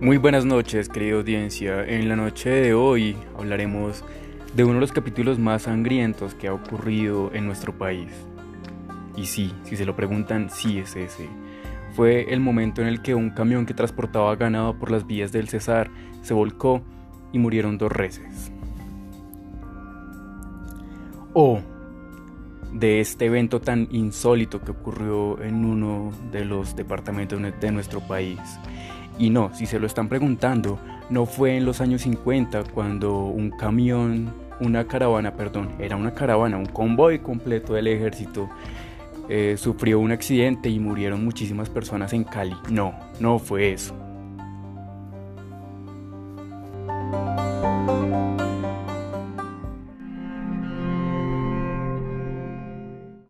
Muy buenas noches, querida audiencia. En la noche de hoy hablaremos de uno de los capítulos más sangrientos que ha ocurrido en nuestro país. Y sí, si se lo preguntan, sí es ese. Fue el momento en el que un camión que transportaba ganado por las vías del Cesar se volcó y murieron dos reses. O de este evento tan insólito que ocurrió en uno de los departamentos de nuestro país y no, si se lo están preguntando, no fue en los años 50 cuando un camión, una caravana, perdón, era una caravana, un convoy completo del ejército, eh, sufrió un accidente y murieron muchísimas personas en Cali. No, no fue eso.